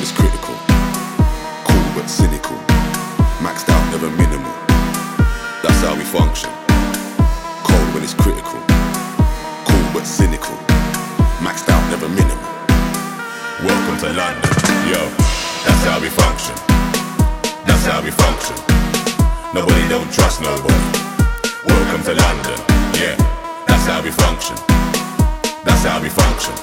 when it's critical. Cool but cynical. Maxed out, never minimal. That's how we function. Cold when it's critical. Cool but cynical. Maxed out, never minimal. Welcome to London, yo. That's how we function. That's how we function. Nobody don't trust nobody. Welcome to London, yeah. That's how we function. That's how we function.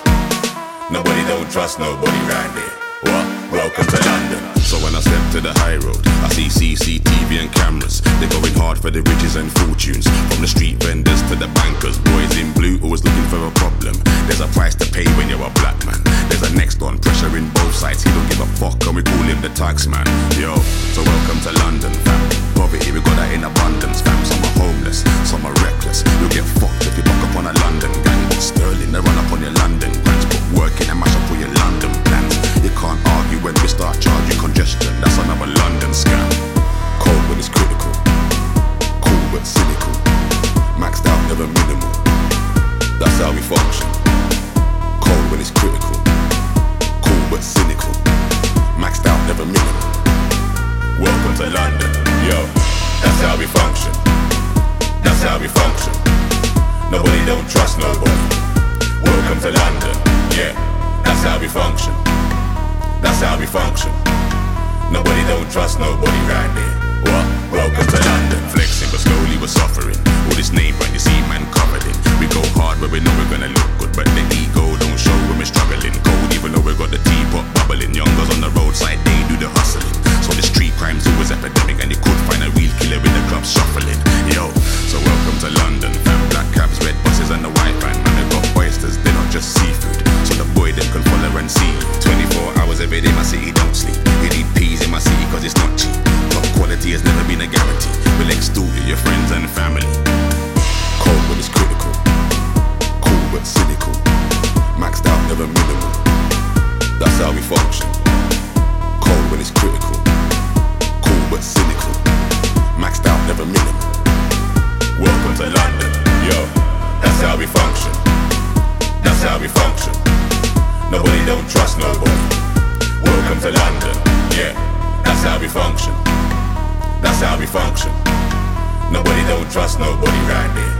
Nobody don't trust nobody round here. What? Welcome to London. So when I step to the high road, I see CCTV and cameras. They're going hard for the riches and fortunes. From the street vendors to the bankers. Boys in blue always looking for a problem. There's a price to pay when you're a black man. There's a next on pressure in both sides. He don't give a fuck and we call him the tax man. Yo, so welcome to London, fam. Poverty, we got that in abundance, fam. Some are homeless, Never minimal. That's how we function. Cold when it's critical. Cool but cynical. Maxed out, never minimal. Welcome to London, yo. That's how we function. That's how we function. Nobody don't trust nobody. Welcome to London, yeah. That's how we function. That's how we function. Nobody don't trust nobody round here. What? Welcome to London. Flexing, but slowly we're suffering. All this name Nobody don't trust nobody. Welcome to London, yeah. That's how we function. That's how we function. Nobody don't trust nobody round here.